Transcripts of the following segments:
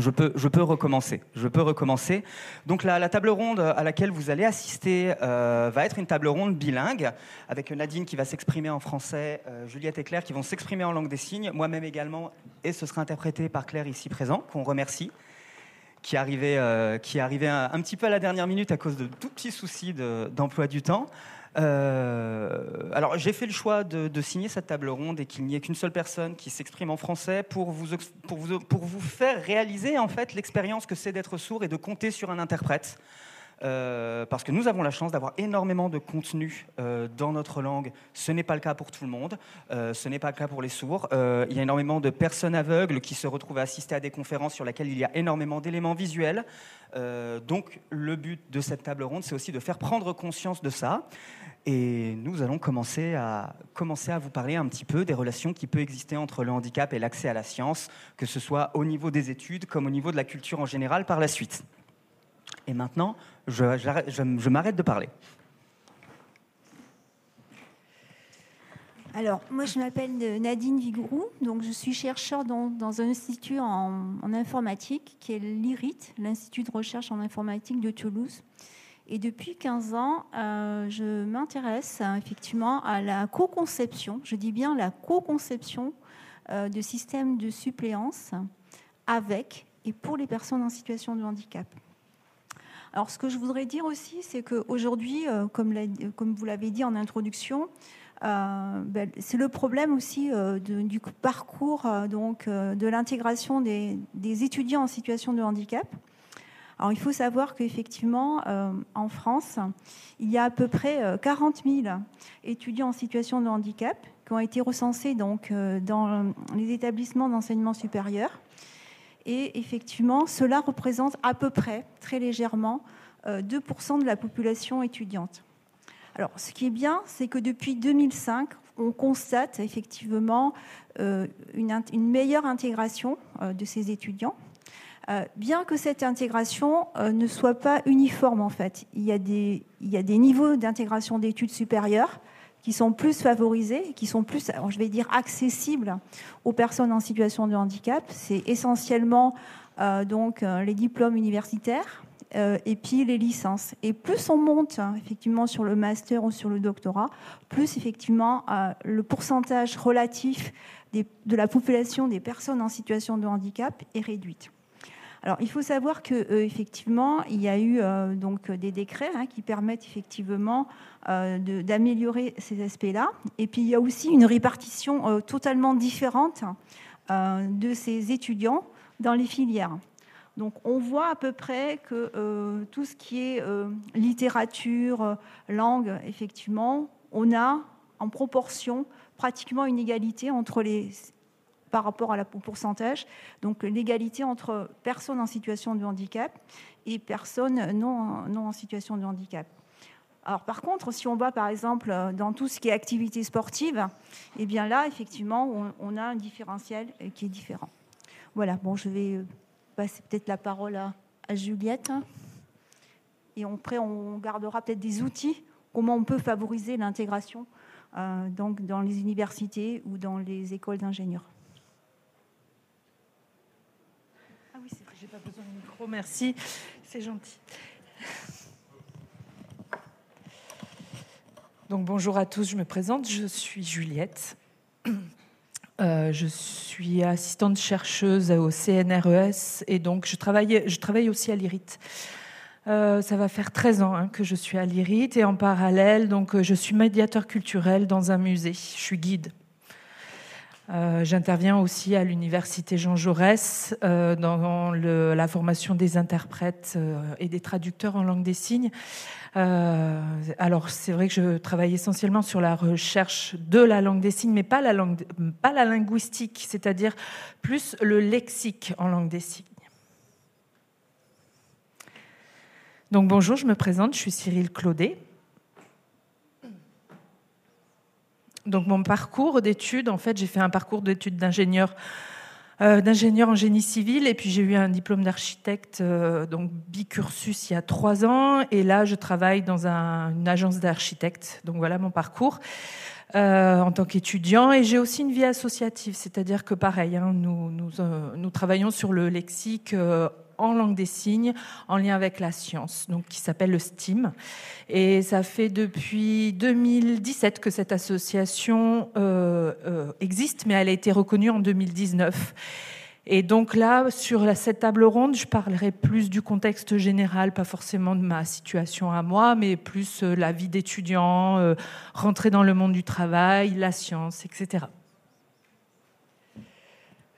Je peux, je peux recommencer. Je peux recommencer. Donc la, table ronde à laquelle vous allez assister euh, va être une table ronde bilingue, avec Nadine qui va s'exprimer en français, euh, Juliette et Claire qui vont s'exprimer en langue des signes, moi-même également, et ce sera interprété par Claire ici présent, qu'on remercie, qui arrivait, euh, qui arrivait un, un, petit peu à la dernière minute à cause de tout petits soucis d'emploi du temps. Euh, alors j'ai fait le choix de, signer cette table ronde et qu'il n'y ait qu'une seule personne qui s'exprime en français pour vous, pour vous, pour vous faire réaliser en fait l'expérience que c'est d'être sourd et de compter sur un interprète. Euh, parce que nous avons la chance d'avoir énormément de contenu euh, dans notre langue. Ce n'est pas le cas pour tout le monde, ce n'est pas le cas pour les sourds. il y a énormément de personnes aveugles qui se retrouvent à assister à des conférences sur lesquelles il y a énormément d'éléments visuels. donc le but de cette table ronde, c'est aussi de faire prendre conscience de ça. Et nous allons commencer à, commencer à vous parler un petit peu des relations qui peuvent exister entre le handicap et l'accès à la science, que ce soit au niveau des études comme au niveau de la culture en général par la suite. Et maintenant, je, m'arrête de parler. Alors, moi, je m'appelle Nadine Vigourou, donc je suis chercheur dans, un institut en, informatique qui est l'IRIT, l'Institut de recherche en informatique de Toulouse. Et depuis 15 ans, euh, je m'intéresse euh, effectivement à la co-conception, je dis bien la co-conception euh, de systèmes de suppléance avec et pour les personnes en situation de handicap. Alors, ce que je voudrais dire aussi, c'est qu'aujourd'hui, comme, comme, vous l'avez dit en introduction, ben, c'est le problème aussi du parcours donc, de l'intégration des, étudiants en situation de handicap. Alors, il faut savoir qu'effectivement, euh, en France, il y a à peu près 40 euh, 000 étudiants en situation de handicap qui ont été recensés donc, euh, dans les établissements d'enseignement supérieur. Et effectivement, cela représente à peu près, très légèrement, 2% de la population étudiante. Alors, ce qui est bien, c'est que depuis 2005, on constate effectivement une, meilleure intégration de ces étudiants euh, bien que cette intégration euh, ne soit pas uniforme en fait. Il y a des niveaux d'intégration d'études supérieures qui sont plus favorisés, qui sont plus, je vais dire, accessibles aux personnes en situation de handicap. C'est essentiellement euh, donc les diplômes universitaires et puis les licences. Et plus on monte hein, effectivement sur le master ou sur le doctorat, plus effectivement le pourcentage relatif de la population des personnes en situation de handicap est réduite. Alors, il faut savoir que euh, effectivement, il y a eu euh, donc des décrets hein, qui permettent effectivement euh, d'améliorer ces aspects-là. Et puis, il y a aussi une répartition totalement différente de ces étudiants dans les filières. Donc, on voit à peu près que tout ce qui est littérature, langue, effectivement, on a en proportion pratiquement une égalité entre les par rapport à la, pourcentage. Donc l'égalité entre personnes en situation de handicap et personnes non, en situation de handicap. Alors par contre, si on va par exemple dans tout ce qui est activité sportive, eh bien là, effectivement, on, a un différentiel qui est différent. Voilà, bon, je vais passer peut-être la parole à, Juliette. Et après, on gardera peut-être des outils, comment on peut favoriser l'intégration euh, donc dans les universités ou dans les écoles d'ingénieurs. J'ai pas besoin de micro, merci. C'est gentil. Donc bonjour à tous, je me présente, je suis Juliette. Euh, je suis assistante chercheuse au CNRES et donc je travaille, je travaille aussi à l'IRIT. Euh, ça va faire 13 ans hein, que je suis à l'IRIT et en parallèle, donc, je suis médiateur culturel dans un musée. Je suis guide. Euh, j'interviens aussi à l'université Jean Jaurès euh, dans la formation des interprètes euh, et des traducteurs en langue des signes. alors c'est vrai que je travaille essentiellement sur la recherche de la langue des signes, mais pas la, langue, pas la linguistique, c'est-à-dire plus le lexique en langue des signes. Donc bonjour, je me présente, je suis Cyril Claudet. Donc mon parcours d'études, en fait, j'ai fait un parcours d'études d'ingénieur d'ingénieur en génie civil et puis j'ai eu un diplôme d'architecte, donc bicursus il y a trois ans. Et là, je travaille dans une agence d'architectes. Donc voilà mon parcours. en tant qu'étudiant et j'ai aussi une vie associative, c'est-à-dire que pareil, hein, nous, travaillons sur le lexique en langue des signes en lien avec la science, donc qui s'appelle le STEAM. Et ça fait depuis 2017 que cette association euh, euh, existe, mais elle a été reconnue en 2019. Et donc là, sur cette table ronde, je parlerai plus du contexte général, pas forcément de ma situation à moi, mais plus euh, la vie d'étudiant, rentrer dans le monde du travail, la science, etc.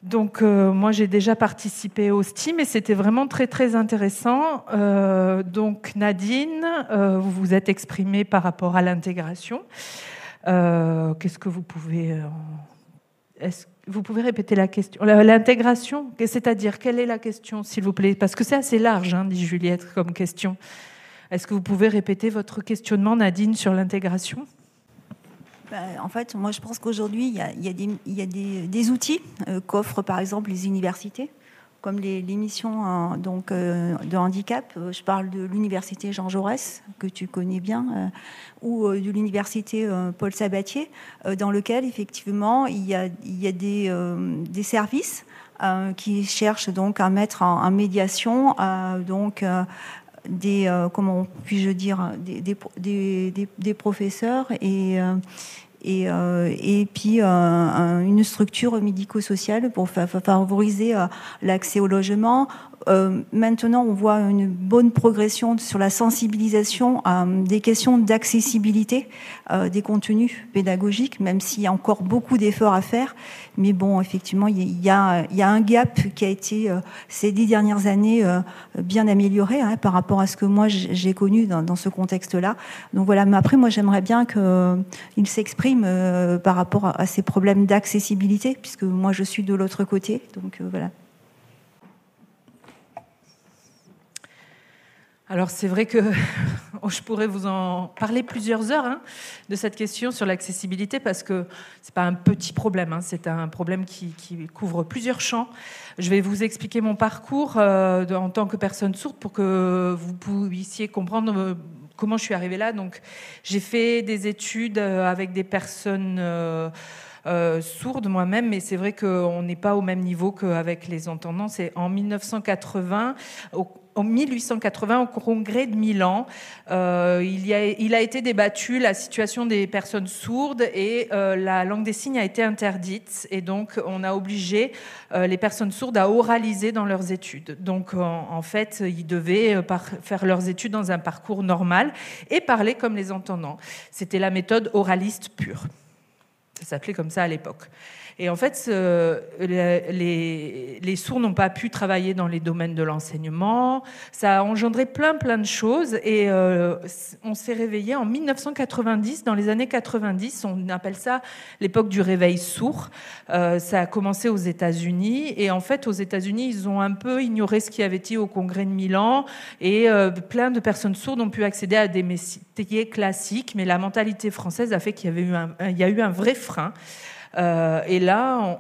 Donc euh, moi j'ai déjà participé au STEAM et c'était vraiment très très intéressant. Euh, donc Nadine, euh, vous vous êtes exprimée par rapport à l'intégration. Qu'est-ce que vous pouvez est-ce, vous pouvez répéter la question L'intégration, c'est-à-dire quelle est la question, s'il vous plaît? Parce que c'est assez large, hein, dit Juliette, comme question. Est-ce que vous pouvez répéter votre questionnement, Nadine, sur l'intégration? En fait, moi, je pense qu'aujourd'hui, il y a, des, outils euh, qu'offrent, par exemple, les universités, comme les, missions donc, euh, de handicap. Euh, je parle de l'université Jean Jaurès, que tu connais bien, ou de l'université Paul Sabatier, dans lequel, effectivement, il y a, des, services qui cherchent donc à mettre en, médiation donc des comment puis-je dire des, professeurs et et, euh, et puis euh, une structure médico-sociale pour favoriser euh, l'accès au logement, maintenant, on voit une bonne progression sur la sensibilisation à des questions d'accessibilité des contenus pédagogiques, même s'il y a encore beaucoup d'efforts à faire. Mais bon, effectivement, il y a, un gap qui a été ces dix dernières années bien amélioré hein, par rapport à ce que moi j'ai connu dans, dans ce contexte-là. Donc voilà. Mais après, moi, j'aimerais bien qu'il s'exprime par rapport à ces problèmes d'accessibilité, puisque moi, je suis de l'autre côté. Donc voilà. Alors c'est vrai que je pourrais vous en parler plusieurs heures hein, de cette question sur l'accessibilité parce que c'est pas un petit problème, hein, c'est un problème qui, couvre plusieurs champs. Je vais vous expliquer mon parcours euh, en tant que personne sourde pour que vous puissiez comprendre euh, comment je suis arrivée là. Donc j'ai fait des études euh, avec des personnes sourdes moi-même, mais c'est vrai qu'on n'est pas au même niveau qu'avec les entendants. C'est en 1980, au, en 1880 au congrès de Milan. Euh, il, a, été débattu la situation des personnes sourdes et euh, la langue des signes a été interdite. Et donc, on a obligé euh, les personnes sourdes à oraliser dans leurs études. Donc, en, fait, ils devaient faire leurs études dans un parcours normal et parler comme les entendants. C'était la méthode oraliste pure. Ça s'appelait comme ça à l'époque. Et en fait, les, sourds n'ont pas pu travailler dans les domaines de l'enseignement. Ça a engendré plein, plein de choses. Et euh, on s'est réveillé en 1990, dans les années 90. On appelle ça l'époque du réveil sourd. Euh, ça a commencé aux États-Unis. Et en fait, aux États-Unis, ils ont un peu ignoré ce qui avait été au congrès de Milan. Et euh, plein de personnes sourdes ont pu accéder à des métiers classiques. Mais la mentalité française a fait qu'il y a eu un vrai frein. Euh, et là,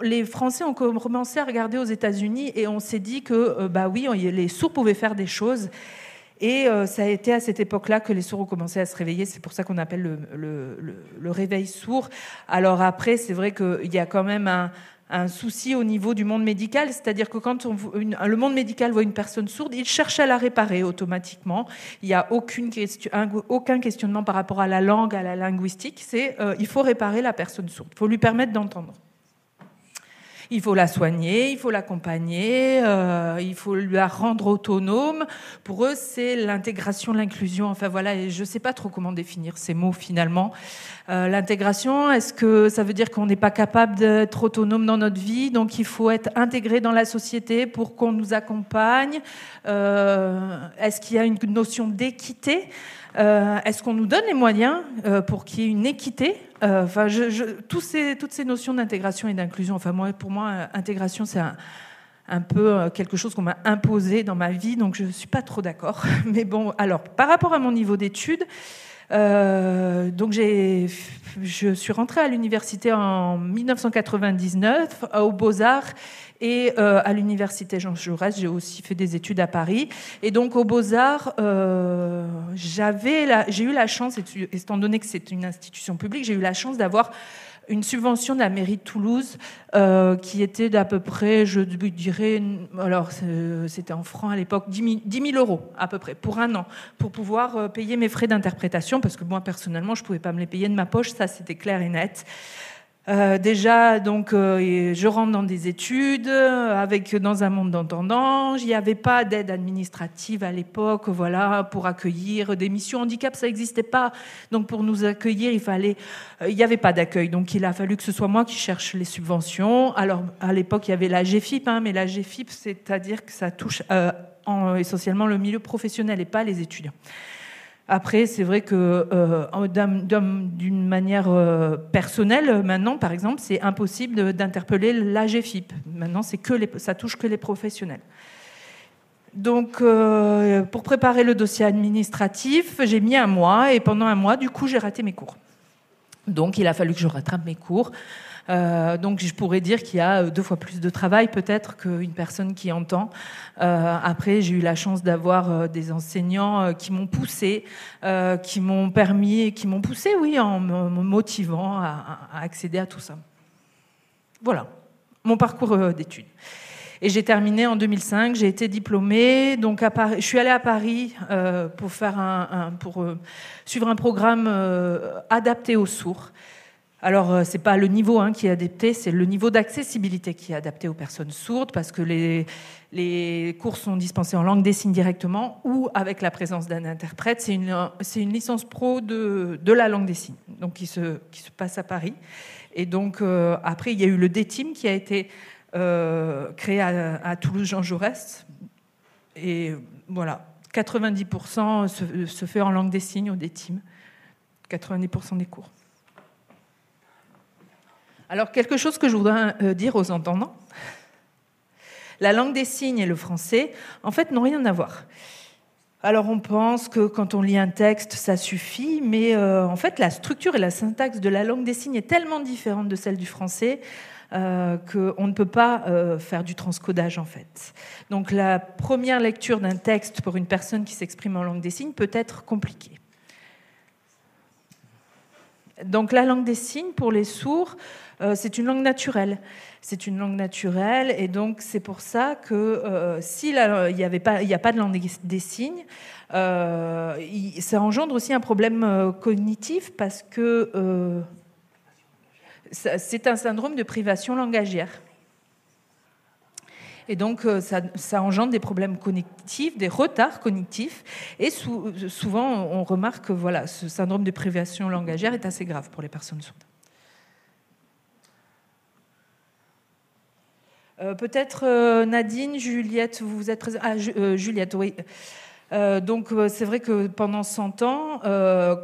les Français ont commencé à regarder aux États-Unis et on s'est dit que, euh, bah oui, les sourds pouvaient faire des choses. Et euh, ça a été à cette époque-là que les sourds ont commencé à se réveiller. C'est pour ça qu'on appelle le, le, réveil sourd. Alors après, c'est vrai qu'il y a quand même un, un souci au niveau du monde médical, c'est-à-dire que quand le monde médical voit une personne sourde, il cherche à la réparer automatiquement. Il n'y a aucun questionnement par rapport à la langue, à la linguistique. C'est euh, il faut réparer la personne sourde, il faut lui permettre d'entendre il faut la soigner, il faut l'accompagner, euh, il faut la rendre autonome. Pour eux, c'est l'intégration, l'inclusion. Enfin voilà, je ne sais pas trop comment définir ces mots finalement. Euh, l'intégration, est-ce que ça veut dire qu'on n'est pas capable d'être autonome dans notre vie, donc il faut être intégré dans la société pour qu'on nous accompagne euh, Est-ce qu'il y a une notion d'équité? Est-ce qu'on nous donne les moyens pour qu'il y ait une équité? Euh, toutes ces notions d'intégration et d'inclusion. Enfin, pour moi, intégration, c'est un, peu quelque chose qu'on m'a imposé dans ma vie, donc je ne suis pas trop d'accord. Mais bon, alors, par rapport à mon niveau d'études, donc je suis rentrée à l'université en 1999 aux Beaux-Arts et à l'université Jean Jaurès. J'ai aussi fait des études à Paris. Et donc aux Beaux-Arts, j'ai eu la chance, étant donné que c'est une institution publique, j'ai eu la chance d'avoir une subvention de la mairie de Toulouse euh, qui était d'à peu près, je dirais, alors c'était en francs à l'époque, 10 000, euros à peu près pour un an, pour pouvoir euh, payer mes frais d'interprétation, parce que moi personnellement, je ne pouvais pas me les payer de ma poche, ça c'était clair et net. Euh, déjà, donc, euh, je rentre dans des études avec dans un monde d'entendants. Il n'y avait pas d'aide administrative à l'époque, voilà, pour accueillir des missions handicap, ça n'existait pas. Donc, pour nous accueillir, il fallait, euh, il n'y avait pas d'accueil. Donc, il a fallu que ce soit moi qui cherche les subventions. Alors, à l'époque, il y avait la GFIP, hein, mais la GFIP, c'est-à-dire que ça touche en, essentiellement le milieu professionnel et pas les étudiants. Après, c'est vrai que euh, d'une manière euh, personnelle, maintenant, par exemple, c'est impossible d'interpeller l'AGFIP. Maintenant, c'est que ça touche que les professionnels. Donc, euh, pour préparer le dossier administratif, j'ai mis un mois et pendant un mois, du coup, j'ai raté mes cours. Donc, il a fallu que je rattrape mes cours. Euh, donc je pourrais dire qu'il y a deux fois plus de travail peut-être qu'une personne qui entend. Euh, après, j'ai eu la chance d'avoir euh, des enseignants qui m'ont poussé, qui m'ont permis, qui m'ont poussé, oui, en me motivant à, accéder à tout ça. Voilà, mon parcours d'études. Et j'ai terminé en 2005. J'ai été diplômée. Donc je suis allée à Paris pour suivre un programme adapté aux sourds. Alors, euh, ce n'est pas le niveau hein, qui est adapté, c'est le niveau d'accessibilité qui est adapté aux personnes sourdes, parce que les, cours sont dispensés en langue des signes directement ou avec la présence d'un interprète. C'est une, licence pro de, la langue des signes, donc qui se, passe à Paris. Et donc, euh, après, il y a eu le DTIM qui a été euh, créé à, Toulouse-Jean Jaurès. Et voilà, 90% se, fait en langue des signes au DTIM, 90% des cours. Alors, quelque chose que je voudrais euh, dire aux entendants. La langue des signes et le français, en fait, n'ont rien à voir. Alors on pense que quand on lit un texte, ça suffit, mais euh, en fait la structure et la syntaxe de la langue des signes est tellement différente de celle du français euh, qu'on ne peut pas faire du transcodage en fait. Donc la première lecture d'un texte pour une personne qui s'exprime en langue des signes peut être compliquée. Donc la langue des signes pour les sourds, euh, c'est une langue naturelle. C'est une langue naturelle, et donc c'est pour ça que euh, s'il n'y n'y a pas de langue des signes, euh, ça engendre aussi un problème cognitif parce que c'est un syndrome de privation langagière. Et donc, ça, engendre des problèmes cognitifs, des retards cognitifs. Et souvent, on remarque que voilà, ce syndrome de privation langagière est assez grave pour les personnes sourdes. Euh, peut-être euh, Nadine, Juliette, vous êtes présente. Ah, euh, Juliette, oui. donc c'est vrai que pendant 100 ans,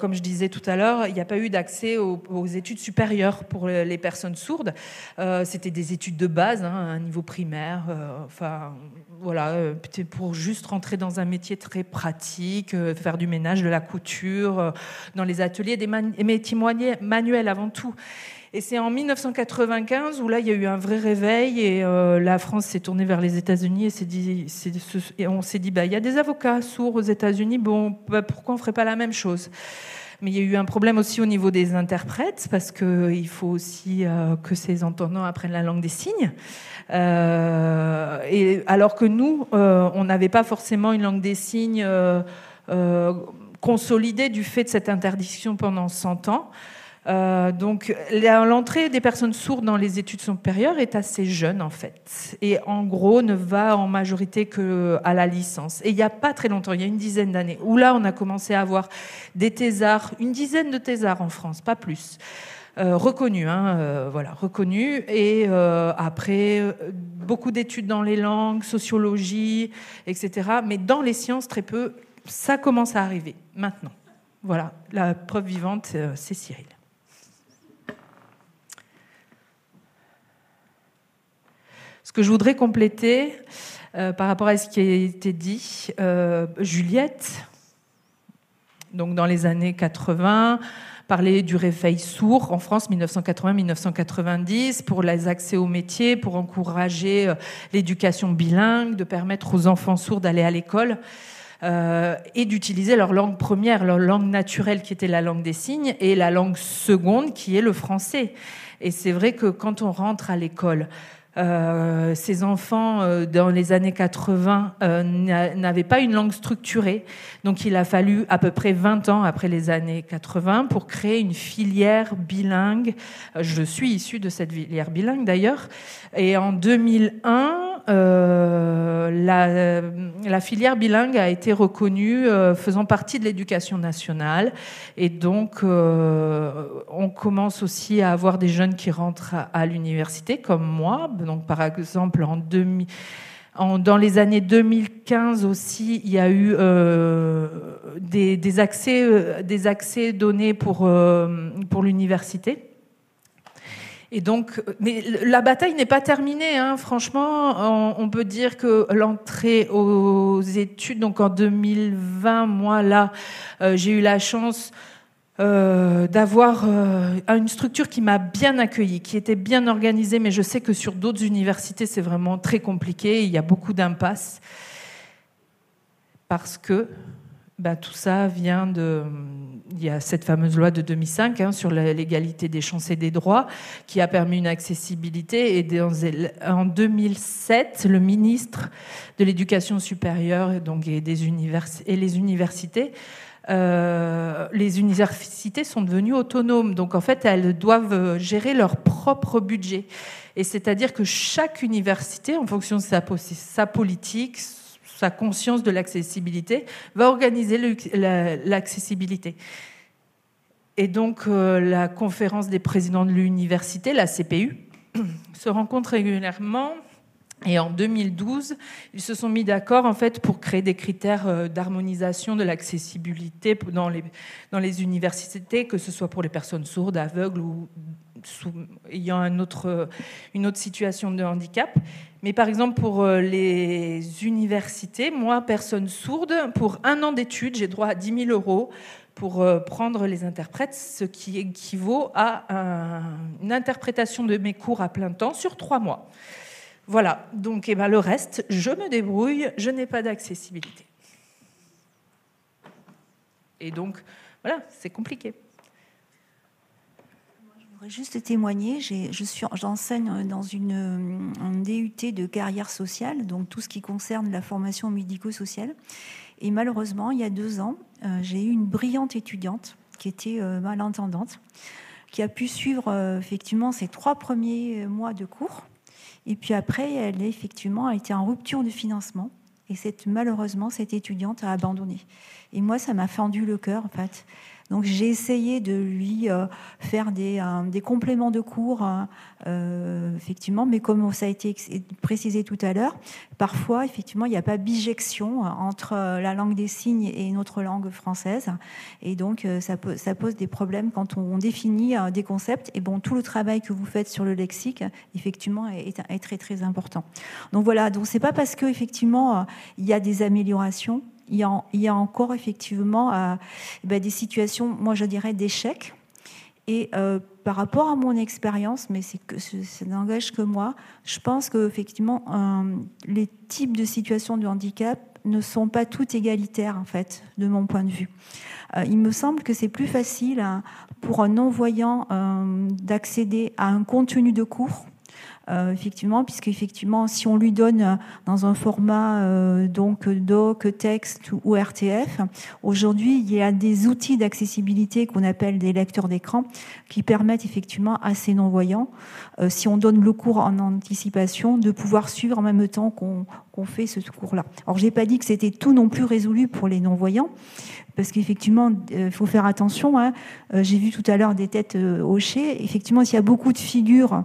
comme je disais tout à l'heure, il n'y a pas eu d'accès aux, études supérieures pour les personnes sourdes. C'était des études de base, hein, un niveau primaire. enfin, voilà, pour juste rentrer dans un métier très pratique, faire du ménage, de la couture, dans les ateliers, des métiers manuels avant tout. Et c'est en 1995 où là, il y a eu un vrai réveil et euh, la France s'est tournée vers les États-Unis et on s'est dit, bah, il y a des avocats sourds aux États-Unis, bon, bah, pourquoi on ne ferait pas la même chose? Mais il y a eu un problème aussi au niveau des interprètes, parce qu'il faut aussi euh, que ces entendants apprennent la langue des signes. Euh, et alors que nous, on n'avait pas forcément une langue des signes consolidée du fait de cette interdiction pendant 100 ans. Euh, donc l'entrée des personnes sourdes dans les études supérieures est assez jeune en fait, et en gros ne va en majorité que à la licence. Et il n'y a pas très longtemps, il y a une dizaine d'années, où là on a commencé à avoir des thésards, une dizaine de thésards en France, pas plus. Euh, hein, euh, voilà, reconnus. Et après, beaucoup d'études dans les langues, sociologie, etc. Mais dans les sciences, très peu. Ça commence à arriver maintenant. Voilà, la preuve vivante, c'est Cyril. Que je voudrais compléter euh, par rapport à ce qui a été dit, euh, Juliette, Donc dans les années 80, parler du réveil sourd en France 1980-1990 pour les accès aux métiers, pour encourager euh, l'éducation bilingue, de permettre aux enfants sourds d'aller à l'école. Et d'utiliser leur langue première, leur langue naturelle qui était la langue des signes, et la langue seconde qui est le français. Et c'est vrai que quand on rentre à l'école, euh, ces enfants, euh, dans les années 80, euh, n'avaient pas une langue structurée. Donc il a fallu à peu près 20 ans après les années 80 pour créer une filière bilingue. Je suis issue de cette filière bilingue d'ailleurs. Et en 2001, la, la, filière bilingue a été reconnue faisant partie de l'éducation nationale. Et donc, on commence aussi à avoir des jeunes qui rentrent à, l'université, comme moi donc, par exemple, en dans les années 2015 aussi, il y a eu euh, des, accès, euh, donnés euh, pour l'université. Et donc, mais la bataille n'est pas terminée. Hein. Franchement, on, peut dire que l'entrée aux études, donc en 2020, moi là, j'ai eu la chance euh, d'avoir euh, une structure qui m'a bien accueillie, qui était bien organisée, mais je sais que sur d'autres universités, c'est vraiment très compliqué, il y a beaucoup d'impasses, parce que bah, tout ça vient de... Il y a cette fameuse loi de 2005 hein, sur l'égalité des chances et des droits qui a permis une accessibilité. Et en 2007, le ministre de l'Éducation supérieure donc, et, des univers, et les universités euh, les universités sont devenues autonomes. Donc en fait, elles doivent gérer leur propre budget. Et c'est-à-dire que chaque université, en fonction de sa, sa politique, sa conscience de l'accessibilité, va organiser l'accessibilité. Et donc euh, la conférence des présidents de l'université, la CPU, se rencontre régulièrement et en 2012, ils se sont mis d'accord en fait pour créer des critères euh, d'harmonisation de l'accessibilité dans les, dans les universités, que ce soit pour les personnes sourdes, aveugles ou ayant une autre situation de handicap. Mais par exemple, pour euh, les universités, moi, personne sourde, pour un an d'études, j'ai droit à 10 000 euros pour euh, prendre les interprètes, ce qui équivaut à une interprétation de mes cours à plein temps sur trois mois. Voilà, donc eh ben, le reste, je me débrouille, je n'ai pas d'accessibilité. Et donc, voilà, c'est compliqué. Voudrais juste témoigner. J'enseigne dans une, un DUT de carrière sociale, donc tout ce qui concerne la formation médico-sociale. Et malheureusement, il y a deux ans, euh, j'ai eu une brillante étudiante qui était euh, malentendante, qui a pu suivre euh, effectivement ses trois premiers mois de cours et puis après, elle effectivement a été en rupture de financement. Et malheureusement, cette étudiante a abandonné. Et moi, ça m'a fendu le cœur, en fait. Donc j'ai essayé de lui euh, faire des, euh, des, compléments de cours, hein, euh, effectivement, mais comme ça a été précisé tout à l'heure, parfois, effectivement, il n'y a pas bijection entre la langue des signes et notre langue française. Et donc ça, ça pose des problèmes quand on définit des concepts. Et bon, tout le travail que vous faites sur le lexique, effectivement, est, est très très important. Donc voilà, donc c'est pas parce que effectivement il y a des améliorations il y a, encore effectivement euh, ben, des situations, moi je dirais, d'échec. Et euh, par rapport à mon expérience, mais c'est que ça n'engage que moi, je pense que effectivement euh, les types de situations de handicap ne sont pas toutes égalitaires en fait, de mon point de vue. il me semble que c'est plus facile hein, pour un non-voyant d'accéder à un contenu de cours euh, effectivement, puisque effectivement, si on lui donne euh, dans un format euh, donc doc, texte ou RTF, aujourd'hui, il y a des outils d'accessibilité qu'on appelle des lecteurs d'écran qui permettent effectivement à ces non-voyants, si on donne le cours en anticipation, de pouvoir suivre en même temps qu'on fait ce cours-là. Alors, j'ai pas dit que c'était tout non plus résolu pour les non-voyants, parce qu'effectivement, il faut faire attention. Hein. J'ai vu tout à l'heure des têtes hochées. Effectivement, s'il y a beaucoup de figures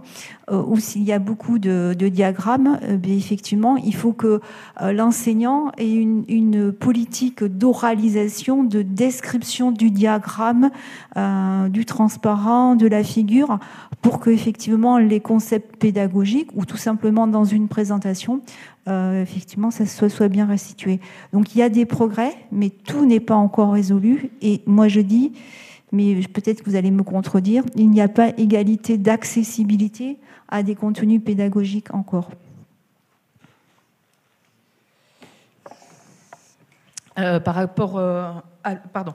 ou s'il y a beaucoup de, diagrammes, euh, effectivement, il faut que euh, l'enseignant ait une, politique d'oralisation, de description du diagramme, euh, du transparent, de la figure, pour que effectivement les concepts pédagogiques ou tout simplement dans une présentation effectivement, ça soit, bien restitué. Donc il y a des progrès, mais tout n'est pas encore résolu. Et moi je dis, mais peut-être que vous allez me contredire, il n'y a pas égalité d'accessibilité à des contenus pédagogiques encore. Euh, par rapport, euh, à, pardon,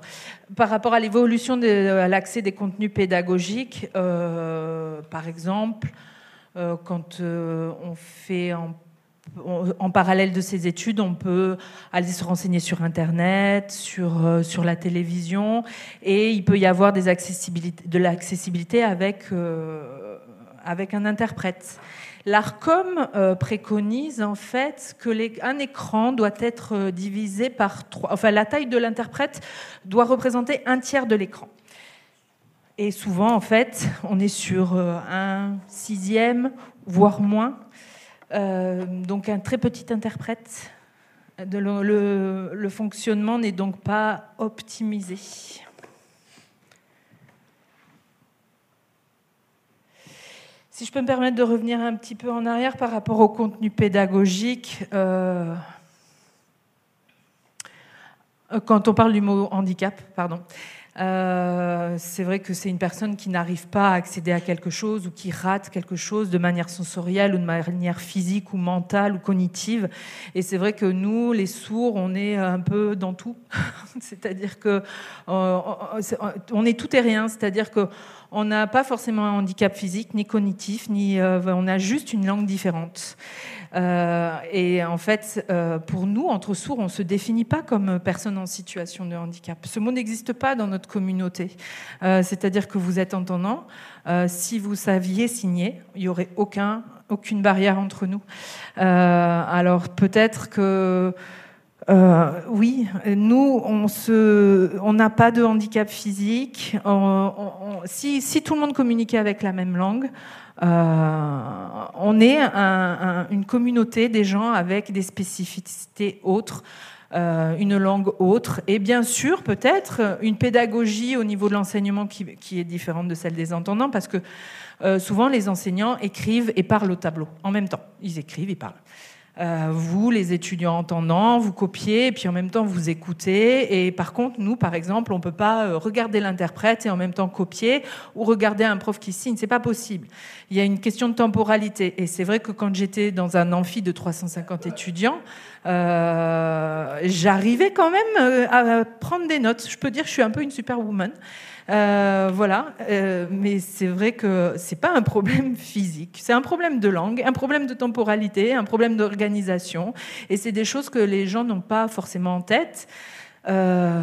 par rapport à l'évolution de l'accès des contenus pédagogiques, euh, par exemple, quand on fait en, en, parallèle de ces études, on peut aller se renseigner sur Internet, sur, sur la télévision, et il peut y avoir de l'accessibilité avec, avec un interprète. L'ARCOM euh, préconise en fait que un écran doit être euh, divisé par trois. Enfin, la taille de l'interprète doit représenter un tiers de l'écran. Et souvent, en fait, on est sur euh, un sixième, voire moins. Donc, un très petit interprète. le fonctionnement n'est donc pas optimisé. Si je peux me permettre de revenir un petit peu en arrière par rapport au contenu pédagogique, euh, quand on parle du mot handicap, pardon, euh, c'est vrai que c'est une personne qui n'arrive pas à accéder à quelque chose ou qui rate quelque chose de manière sensorielle ou de manière physique ou mentale ou cognitive. Et c'est vrai que nous, les sourds, on est un peu dans tout. c'est-à-dire que euh, on est tout et rien. C'est-à-dire que on n'a pas forcément un handicap physique, ni cognitif, ni euh, on a juste une langue différente. Euh, et en fait, euh, pour nous, entre sourds, on ne se définit pas comme personne en situation de handicap. Ce mot n'existe pas dans notre communauté. C'est-à-dire que vous êtes entendant. si vous saviez signer, il n'y aurait aucun, aucune barrière entre nous. alors peut-être que euh, oui, nous, on se, on n'a pas de handicap physique. si, si, tout le monde communiquait avec la même langue, euh, on est une communauté des gens avec des spécificités autres. Euh, une langue autre, et bien sûr peut-être une pédagogie au niveau de l'enseignement qui, qui, est différente de celle des entendants, parce que souvent les enseignants écrivent et parlent au tableau en même temps. Ils écrivent, ils parlent. Euh, vous, les étudiants entendants, vous copiez et puis en même temps vous écoutez. Et par contre, nous, par exemple, on ne peut pas euh, regarder l'interprète et en même temps copier ou regarder un prof qui signe. C'est pas possible. Il y a une question de temporalité. Et c'est vrai que quand j'étais dans un amphi de 350 étudiants, euh, j'arrivais quand même à prendre des notes. Je peux dire que je suis un peu une superwoman. Euh, voilà, euh, mais c'est vrai que c'est pas un problème physique, c'est un problème de langue, un problème de temporalité, un problème d'organisation, et c'est des choses que les gens n'ont pas forcément en tête. Euh,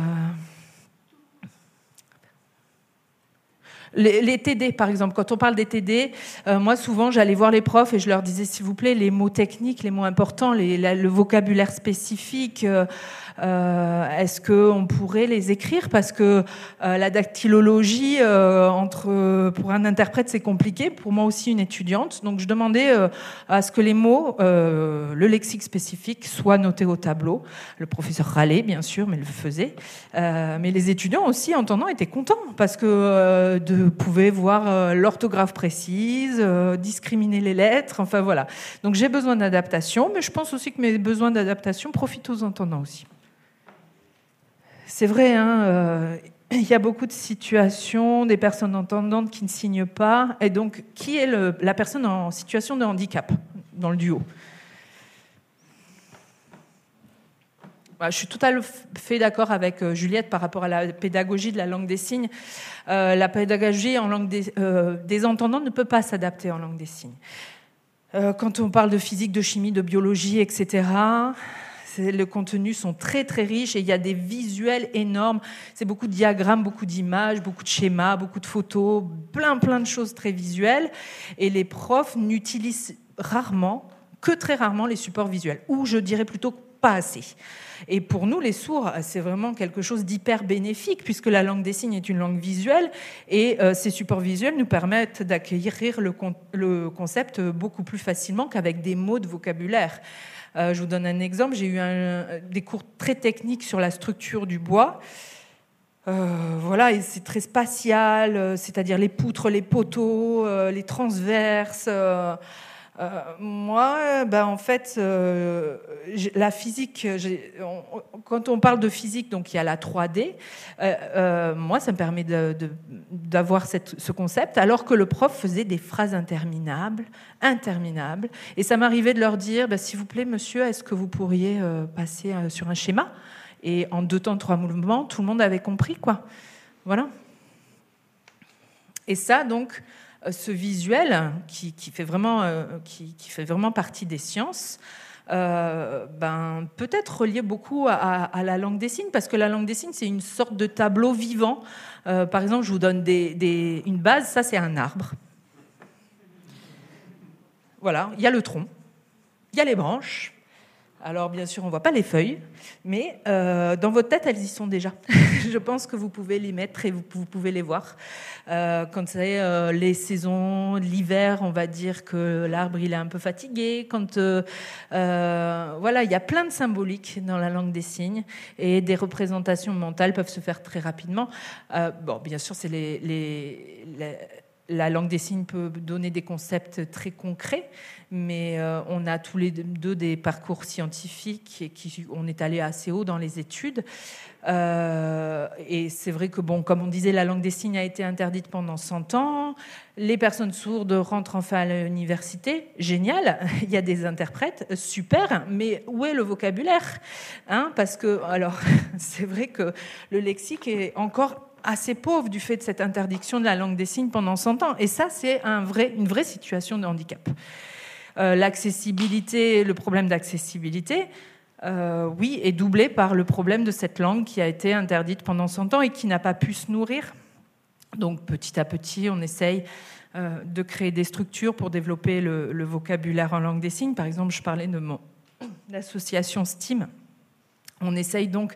les, TD, par exemple, quand on parle des TD, moi souvent j'allais voir les profs et je leur disais s'il vous plaît les mots techniques, les mots importants, le vocabulaire spécifique. Est-ce qu'on pourrait les écrire? Parce que euh, la dactylologie, euh, pour un interprète, c'est compliqué. Pour moi aussi, une étudiante. Donc, je demandais à ce que les mots, le lexique spécifique, soient notés au tableau. Le professeur râlait, bien sûr, mais le faisait. mais les étudiants aussi, entendant, étaient contents parce que de pouvaient voir l'orthographe précise, discriminer les lettres. Enfin, voilà. Donc, j'ai besoin d'adaptation, mais je pense aussi que mes besoins d'adaptation profitent aux entendants aussi. C'est vrai, hein, euh, il y a beaucoup de situations, des personnes entendantes qui ne signent pas. Et donc, qui est la personne en situation de handicap dans le duo? Bah, Je suis tout à fait d'accord avec euh, Juliette par rapport à la pédagogie de la langue des signes. Euh, la pédagogie en langue des, des entendants ne peut pas s'adapter en langue des signes. quand on parle de physique, de chimie, de biologie, etc., les contenus sont très très riches et il y a des visuels énormes. C'est beaucoup de diagrammes, beaucoup d'images, beaucoup de schémas, beaucoup de photos, plein plein de choses très visuelles. Et les profs n'utilisent rarement, que très rarement, les supports visuels, ou je dirais plutôt pas assez. Et pour nous, les sourds, c'est vraiment quelque chose d'hyper bénéfique, puisque la langue des signes est une langue visuelle, et euh, ces supports visuels nous permettent d'accueillir le, le, concept beaucoup plus facilement qu'avec des mots de vocabulaire. Euh, je vous donne un exemple. J'ai eu des cours très techniques sur la structure du bois. Euh, voilà, et c'est très spatial, euh, c'est-à-dire les poutres, les poteaux, les transverses. Euh, moi, ben, en fait, euh, la physique, quand on parle de physique, donc il y a la 3D, euh, moi, ça me permet d'avoir ce concept, alors que le prof faisait des phrases interminables, interminables, et ça m'arrivait de leur dire, ben, s'il vous plaît, monsieur, est-ce que vous pourriez passer sur un schéma? Et en deux temps, trois mouvements, tout le monde avait compris, quoi. Voilà. Et ça, donc, ce visuel qui, fait vraiment, euh, qui, fait vraiment partie des sciences, euh, ben, peut être relié beaucoup à, la langue des signes, parce que la langue des signes, c'est une sorte de tableau vivant. par exemple, je vous donne une base, ça c'est un arbre. Voilà, il y a le tronc, il y a les branches, alors bien sûr, on ne voit pas les feuilles, mais euh, dans votre tête, elles y sont déjà. je pense que vous pouvez les mettre et vous, pouvez les voir. Euh, quand c'est euh, les saisons, l'hiver, on va dire que l'arbre il est un peu fatigué. Quand voilà, il y a plein de symboliques dans la langue des signes et des représentations mentales peuvent se faire très rapidement. bon, bien sûr, c'est les, les la langue des signes peut donner des concepts très concrets, mais euh, on a tous les deux des parcours scientifiques et qui on est allé assez haut dans les études. Euh, et c'est vrai que, bon, comme on disait, la langue des signes a été interdite pendant 100 ans. Les personnes sourdes rentrent enfin à l'université. Génial, il y a des interprètes, super, mais où est le vocabulaire hein? Parce que, alors, c'est vrai que le lexique est encore assez pauvre du fait de cette interdiction de la langue des signes pendant 100 ans. Et ça, c'est un vrai, une vraie situation de handicap. Euh, l'accessibilité, le problème d'accessibilité, euh, oui, est doublé par le problème de cette langue qui a été interdite pendant 100 ans et qui n'a pas pu se nourrir. Donc petit à petit, on essaye euh, de créer des structures pour développer le, vocabulaire en langue des signes. Par exemple, je parlais de l'association STEAM. On essaye donc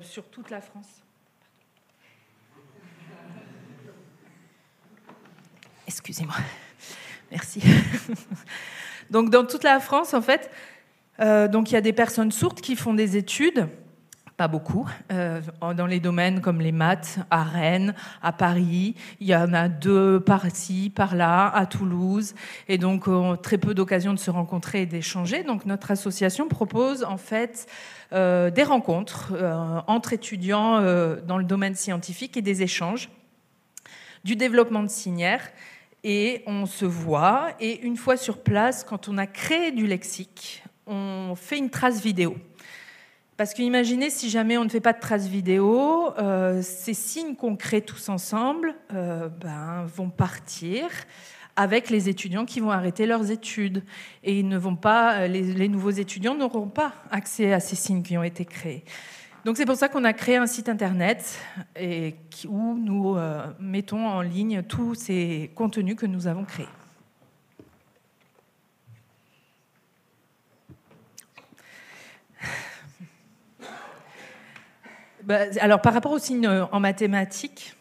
sur toute la France Excusez-moi. Merci. donc, dans toute la France, en fait, euh, donc il y a des personnes sourdes qui font des études, pas beaucoup, euh, dans les domaines comme les maths, à Rennes, à Paris. Il y en a deux par-ci, par-là, à Toulouse, et donc euh, très peu d'occasions de se rencontrer et d'échanger. Donc, notre association propose en fait des rencontres entre étudiants dans le domaine scientifique et des échanges, du développement de signaires et on se voit. Et une fois sur place, quand on a créé du lexique, on fait une trace vidéo. Parce qu'imaginez si jamais on ne fait pas de trace vidéo, euh, ces signes qu'on crée tous ensemble euh, ben, vont partir avec les étudiants qui vont arrêter leurs études. Et ils ne vont pas, les nouveaux étudiants n'auront pas accès à ces signes qui ont été créés. Donc c'est pour ça qu'on a créé un site internet et où nous euh, mettons en ligne tous ces contenus que nous avons créés. Bah, alors par rapport aux signes en mathématiques,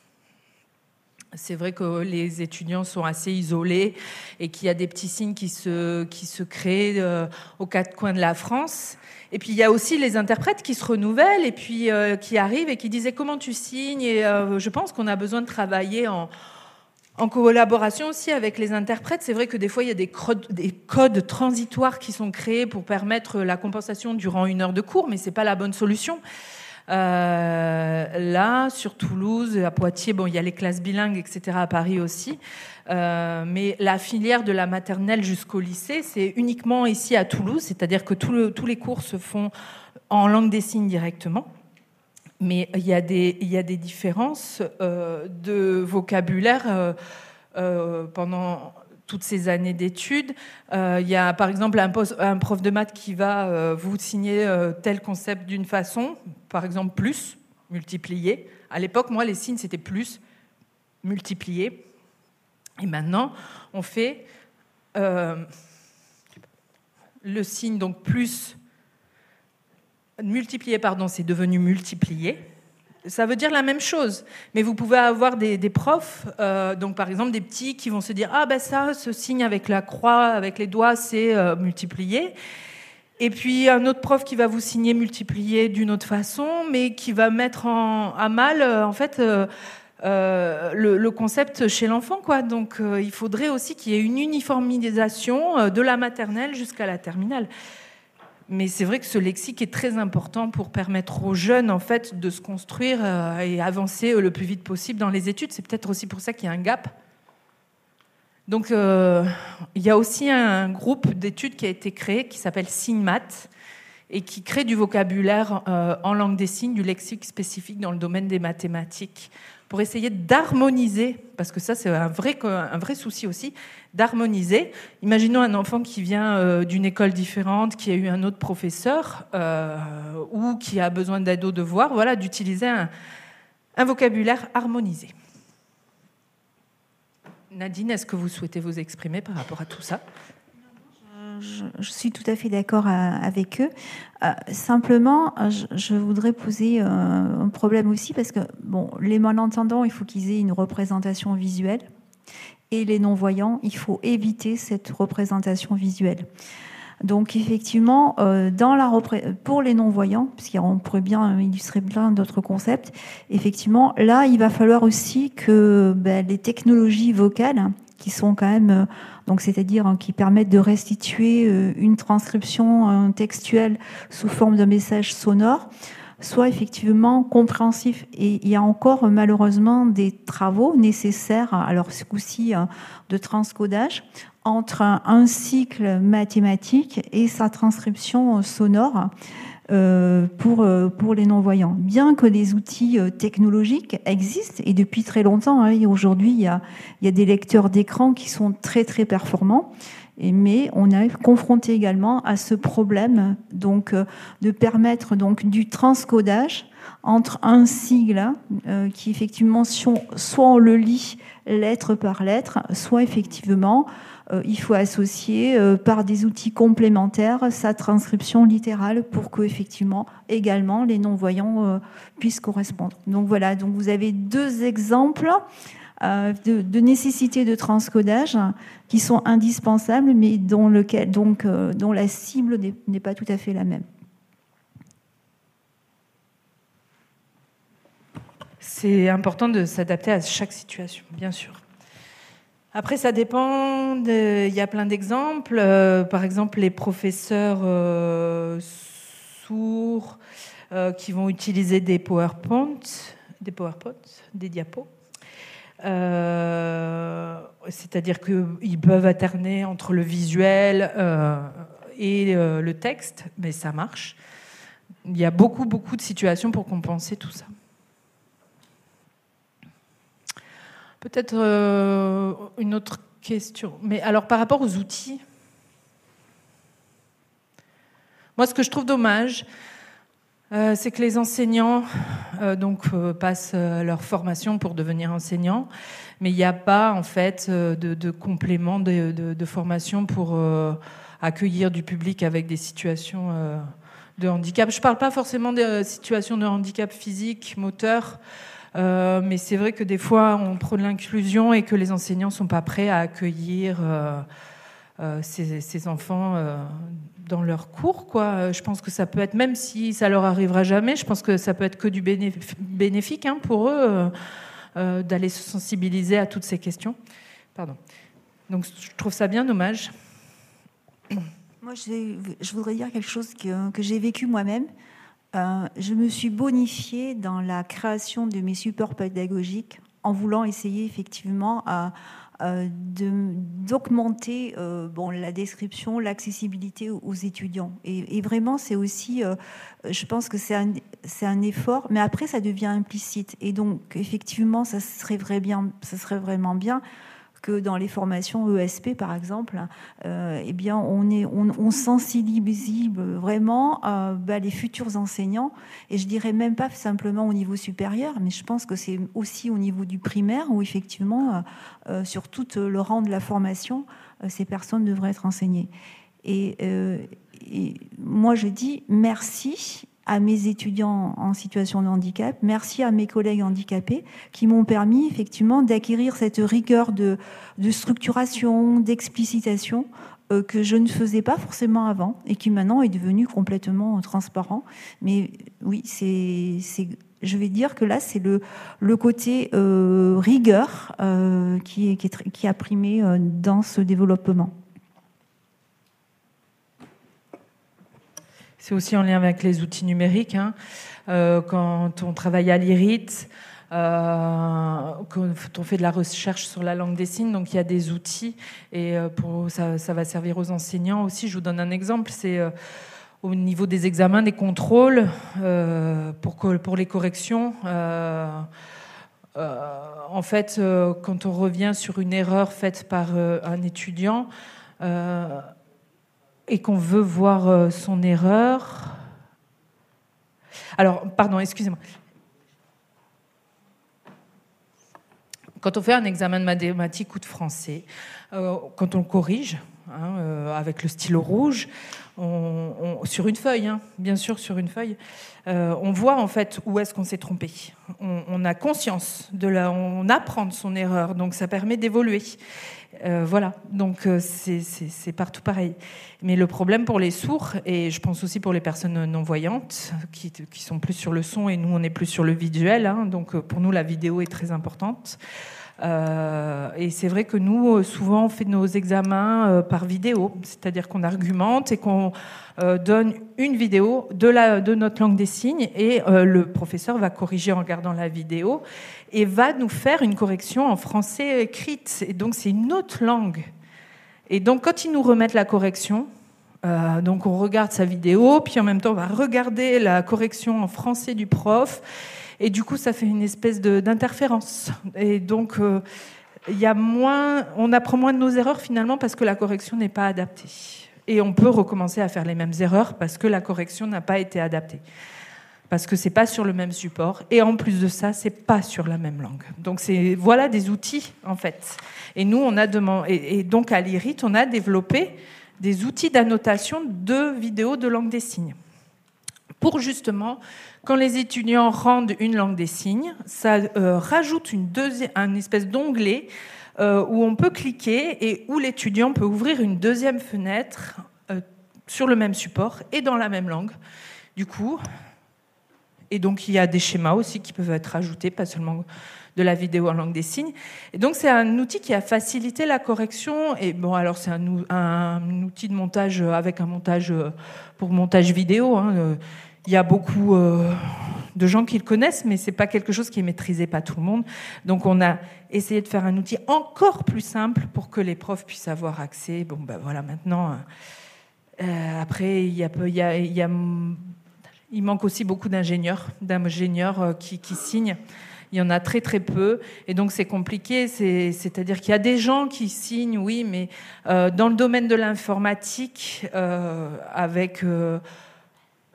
c'est vrai que les étudiants sont assez isolés et qu'il y a des petits signes qui se, qui se créent euh, aux quatre coins de la France. Et puis il y a aussi les interprètes qui se renouvellent et puis euh, qui arrivent et qui disaient comment tu signes? Et euh, je pense qu'on a besoin de travailler en, collaboration aussi avec les interprètes. C'est vrai que des fois il y a des, des, codes transitoires qui sont créés pour permettre la compensation durant une heure de cours, mais c'est pas la bonne solution. Euh, là, sur Toulouse, à Poitiers, bon, il y a les classes bilingues, etc. À Paris aussi. Euh, mais la filière de la maternelle jusqu'au lycée, c'est uniquement ici à Toulouse, c'est-à-dire que tous les cours se font en langue des signes directement. Mais il y a des, différences euh, de vocabulaire pendant toutes ces années d'études. il y a par exemple un, prof de maths qui va vous signer tel concept d'une façon, par exemple plus, multiplier. À l'époque, moi, les signes, c'était plus, multiplier. Et maintenant, on fait euh, le signe donc plus multiplié, pardon, c'est devenu multiplié. Ça veut dire la même chose, mais vous pouvez avoir des, profs, euh, donc par exemple des petits qui vont se dire ah ben ça, ce signe avec la croix, avec les doigts, c'est euh, multiplié. Et puis un autre prof qui va vous signer multiplié d'une autre façon, mais qui va mettre à mal en fait le, concept chez l'enfant. quoi. Donc il faudrait aussi qu'il y ait une uniformisation de la maternelle jusqu'à la terminale. Mais c'est vrai que ce lexique est très important pour permettre aux jeunes en fait de se construire et avancer le plus vite possible dans les études. C'est peut-être aussi pour ça qu'il y a un gap donc, euh, il y a aussi un groupe d'études qui a été créé qui s'appelle SIGMAT et qui crée du vocabulaire euh, en langue des signes, du lexique spécifique dans le domaine des mathématiques, pour essayer d'harmoniser, parce que ça c'est un vrai, un vrai souci aussi, d'harmoniser. Imaginons un enfant qui vient euh, d'une école différente, qui a eu un autre professeur, ou qui a besoin d'aide au devoir, voilà, d'utiliser un vocabulaire harmonisé. Nadine, est-ce que vous souhaitez vous exprimer par rapport à tout ça? Je, suis tout à fait d'accord euh, avec eux. Euh, simplement, je, voudrais poser euh, un problème aussi parce que bon, les malentendants, il faut qu'ils aient une représentation visuelle et les non-voyants, il faut éviter cette représentation visuelle. Donc effectivement, pour les non-voyants, puisqu'on pourrait bien illustrer plein d'autres concepts, effectivement, là, il va falloir aussi que ben, les technologies vocales, qui sont quand même, donc c'est-à-dire hein, qui permettent de restituer euh, une transcription textuelle sous forme de message sonore, soient effectivement compréhensifs. Et il y a encore malheureusement des travaux nécessaires, alors ce coup-ci de transcodage, entre un cycle mathématique et sa transcription sonore euh, pour, euh, pour les non-voyants. Bien que des outils euh, technologiques existent, et depuis très longtemps, hein, aujourd'hui, il y a, y a des lecteurs d'écran qui sont très très performants, mais on est confronté également à ce problème donc, de permettre donc, du transcodage entre un sigle qui effectivement soit on le lit lettre par lettre, soit effectivement euh, il faut associer euh, par des outils complémentaires sa transcription littérale pour que effectivement également les non-voyants euh, puissent correspondre. Donc voilà, donc vous avez deux exemples de, nécessité de transcodage qui sont indispensables, mais dont la cible n'est pas tout à fait la même. C'est important de s'adapter à chaque situation, bien sûr. Après, ça dépend. Il y a plein d'exemples. Euh, par exemple, les professeurs euh, sourds euh, qui vont utiliser des PowerPoint, des PowerPoint, des diapos. C'est-à-dire qu'ils peuvent alterner entre le visuel et le texte, mais ça marche. Il y a beaucoup, beaucoup de situations pour compenser tout ça. Peut-être euh, une autre question. Mais alors, par rapport aux outils, moi, ce que je trouve dommage, euh, c'est que les enseignants euh, donc passent leur formation pour devenir enseignants, mais il n'y a pas en fait de, complément de, de, formation pour accueillir du public avec des situations de handicap. Je ne parle pas forcément des situations de handicap physique, moteur. Euh, mais c'est vrai que des fois, on prône l'inclusion et que les enseignants ne sont pas prêts à accueillir euh, euh, ces, enfants dans leur cours. Quoi. Je pense que ça peut être, même si ça leur arrivera jamais, je pense que ça peut être que du bénéfique hein, pour eux d'aller se sensibiliser à toutes ces questions. Pardon. Donc je trouve ça bien dommage. Moi, je voudrais dire quelque chose que, que j'ai vécu moi-même. Euh, je me suis bonifiée dans la création de mes supports pédagogiques en voulant essayer effectivement à, d'augmenter euh, la description, l'accessibilité aux étudiants. Et, vraiment, c'est aussi, euh, je pense que c'est un, effort, mais après, ça devient implicite. Et donc, effectivement, ça serait vraiment bien que dans les formations ESP, par exemple, euh, eh bien, on, est, on, sensibilise vraiment euh, bah, les futurs enseignants, et je dirais même pas simplement au niveau supérieur, mais je pense que c'est aussi au niveau du primaire, où effectivement, euh, sur tout le rang de la formation, ces personnes devraient être enseignées. Et, et moi, je dis merci à mes étudiants en situation de handicap, merci à mes collègues handicapés qui m'ont permis effectivement d'acquérir cette rigueur de, structuration, d'explicitation euh, que je ne faisais pas forcément avant et qui maintenant est devenu complètement transparent. Mais oui, c'est je vais dire que là, c'est le, le côté rigueur qui, qui, qui, a primé dans ce développement. C'est aussi en lien avec les outils numériques. Hein. Euh, quand on travaille à l'IRIT, euh, quand on fait de la recherche sur la langue des signes, donc il y a des outils et euh, ça, va servir aux enseignants aussi. Je vous donne un exemple, c'est au niveau des examens, des contrôles, pour les corrections. en fait, quand on revient sur une erreur faite par un étudiant, et qu'on veut voir euh, son erreur. Alors, pardon, excusez-moi. Quand on fait un examen de mathématiques ou de français, euh, quand on le corrige hein, euh, avec le stylo rouge, sur une feuille, hein, bien sûr sur une feuille, on voit en fait où est-ce qu'on s'est trompé. On, on, a conscience de la, on apprend de son erreur, donc ça permet d'évoluer. Euh, voilà, donc euh, c'est partout pareil. Mais le problème pour les sourds, et je pense aussi pour les personnes non-voyantes, qui, sont plus sur le son et nous on est plus sur le visuel, hein, donc euh, pour nous la vidéo est très importante. Et c'est vrai que nous, souvent, on fait nos examens par vidéo, c'est-à-dire qu'on argumente et qu'on donne une vidéo de, la, de notre langue des signes et le professeur va corriger en regardant la vidéo et va nous faire une correction en français écrite. Et donc c'est une autre langue. Et donc quand ils nous remettent la correction, euh, donc on regarde sa vidéo, puis en même temps on va regarder la correction en français du prof, et du coup ça fait une espèce d'interférence. Et donc euh, y a moins, on apprend moins de nos erreurs finalement parce que la correction n'est pas adaptée. Et on peut recommencer à faire les mêmes erreurs parce que la correction n'a pas été adaptée parce que c'est pas sur le même support et en plus de ça, c'est pas sur la même langue. Donc voilà des outils en fait. Et nous on a demandé et, donc à l'IRIT, on a développé des outils d'annotation de vidéos de langue des signes. Pour justement, quand les étudiants rendent une langue des signes, ça euh, rajoute une un espèce d'onglet euh, où on peut cliquer et où l'étudiant peut ouvrir une deuxième fenêtre euh, sur le même support et dans la même langue. Du coup, et donc, il y a des schémas aussi qui peuvent être ajoutés, pas seulement de la vidéo en langue des signes. Et donc, c'est un outil qui a facilité la correction. Et bon, alors, c'est un, outil de montage avec un montage pour montage vidéo. Hein. Il y a beaucoup euh, de gens qui le connaissent, mais c'est pas quelque chose qui est maîtrisé par tout le monde. Donc, on a essayé de faire un outil encore plus simple pour que les profs puissent avoir accès. Bon, ben voilà, maintenant. Euh, après, il y a, y a, il manque aussi beaucoup d'ingénieurs, d'ingénieurs euh, qui, signent. Il y en a très très peu, et donc c'est compliqué. C'est-à-dire qu'il y a des gens qui signent, oui, mais euh, dans le domaine de l'informatique, euh, avec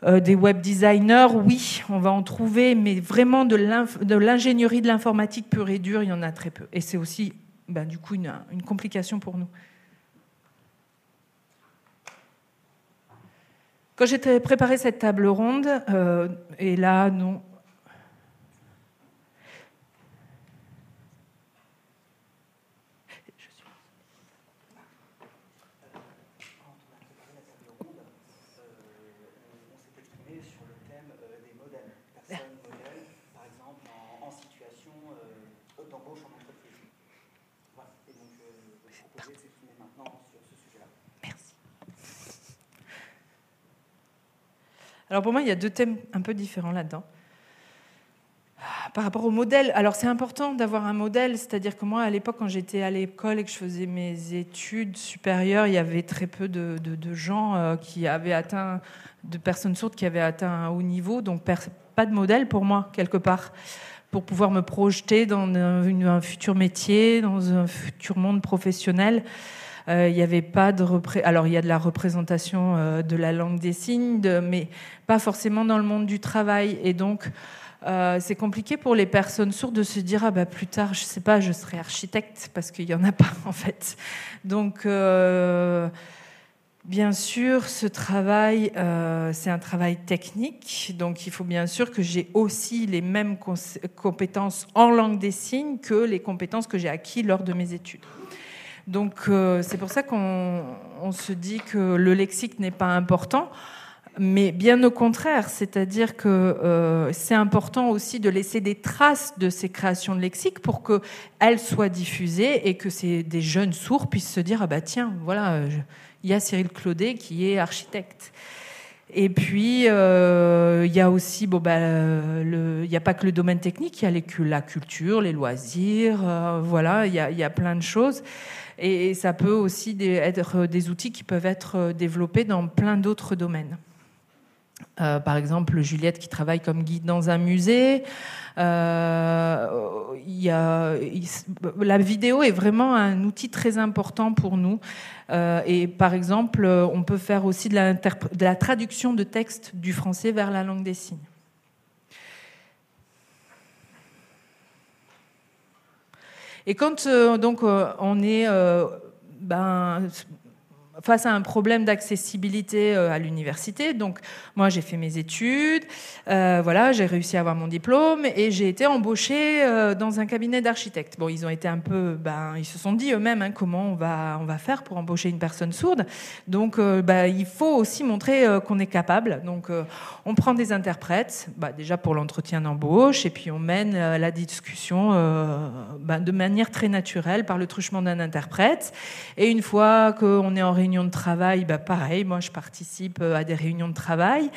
des web designers, oui, on va en trouver, mais vraiment de l'ingénierie de l'informatique pure et dure, il y en a très peu. Et c'est aussi, ben, du coup, une complication pour nous. Quand j'ai préparé cette table ronde, euh, et là, non, Alors pour moi, il y a deux thèmes un peu différents là-dedans. Ah, par rapport au modèle, alors c'est important d'avoir un modèle, c'est-à-dire que moi, à l'époque, quand j'étais à l'école et que je faisais mes études supérieures, il y avait très peu de, gens euh, qui avaient atteint, de personnes sourdes qui avaient atteint un haut niveau, donc pas de modèle pour moi, quelque part, pour pouvoir me projeter dans un futur métier, dans un futur monde professionnel. Euh, il n'y avait pas de alors il y a de la représentation euh, de la langue des signes, mais pas forcément dans le monde du travail. Et donc euh, c'est compliqué pour les personnes sourdes de se dire ah bah plus tard je sais pas je serai architecte parce qu'il y en a pas en fait. Donc Bien sûr, ce travail, c'est un travail technique, donc il faut bien sûr que j'ai aussi les mêmes compétences en langue des signes que les compétences que j'ai acquises lors de mes études. Donc euh, c'est pour ça qu'on se dit que le lexique n'est pas important. Mais bien au contraire, c'est-à-dire que euh, c'est important aussi de laisser des traces de ces créations de lexique pour qu'elles soient diffusées et que des jeunes sourds puissent se dire ah bah tiens, voilà, il y a Cyril Claudet qui est architecte. Et puis, euh, il y a aussi, bon, bah, il n'y a pas que le domaine technique, il y a la culture, les loisirs, voilà, il y, a, y a plein de choses. Et, ça peut aussi être des outils qui peuvent être développés dans plein d'autres domaines. Euh, par exemple, Juliette qui travaille comme guide dans un musée. Euh, la vidéo est vraiment un outil très important pour nous. Euh, et par exemple, on peut faire aussi de la, de la traduction de textes du français vers la langue des signes. Et quand donc on est ben, face à un problème d'accessibilité euh, à l'université. Donc, moi, j'ai fait mes études, euh, voilà, j'ai réussi à avoir mon diplôme et j'ai été embauchée euh, dans un cabinet d'architectes. Bon, ils ont été un peu, ben, ils se sont dit eux-mêmes hein, comment on va, on va faire pour embaucher une personne sourde. Donc, ben, il faut aussi montrer qu'on est capable. Donc, on prend des interprètes, bah, déjà pour l'entretien d'embauche, et puis on mène la discussion ben, de manière très naturelle par le truchement d'un interprète. Et une fois qu'on est en réunion de travail, bah pareil, moi je participe euh, à des réunions de travail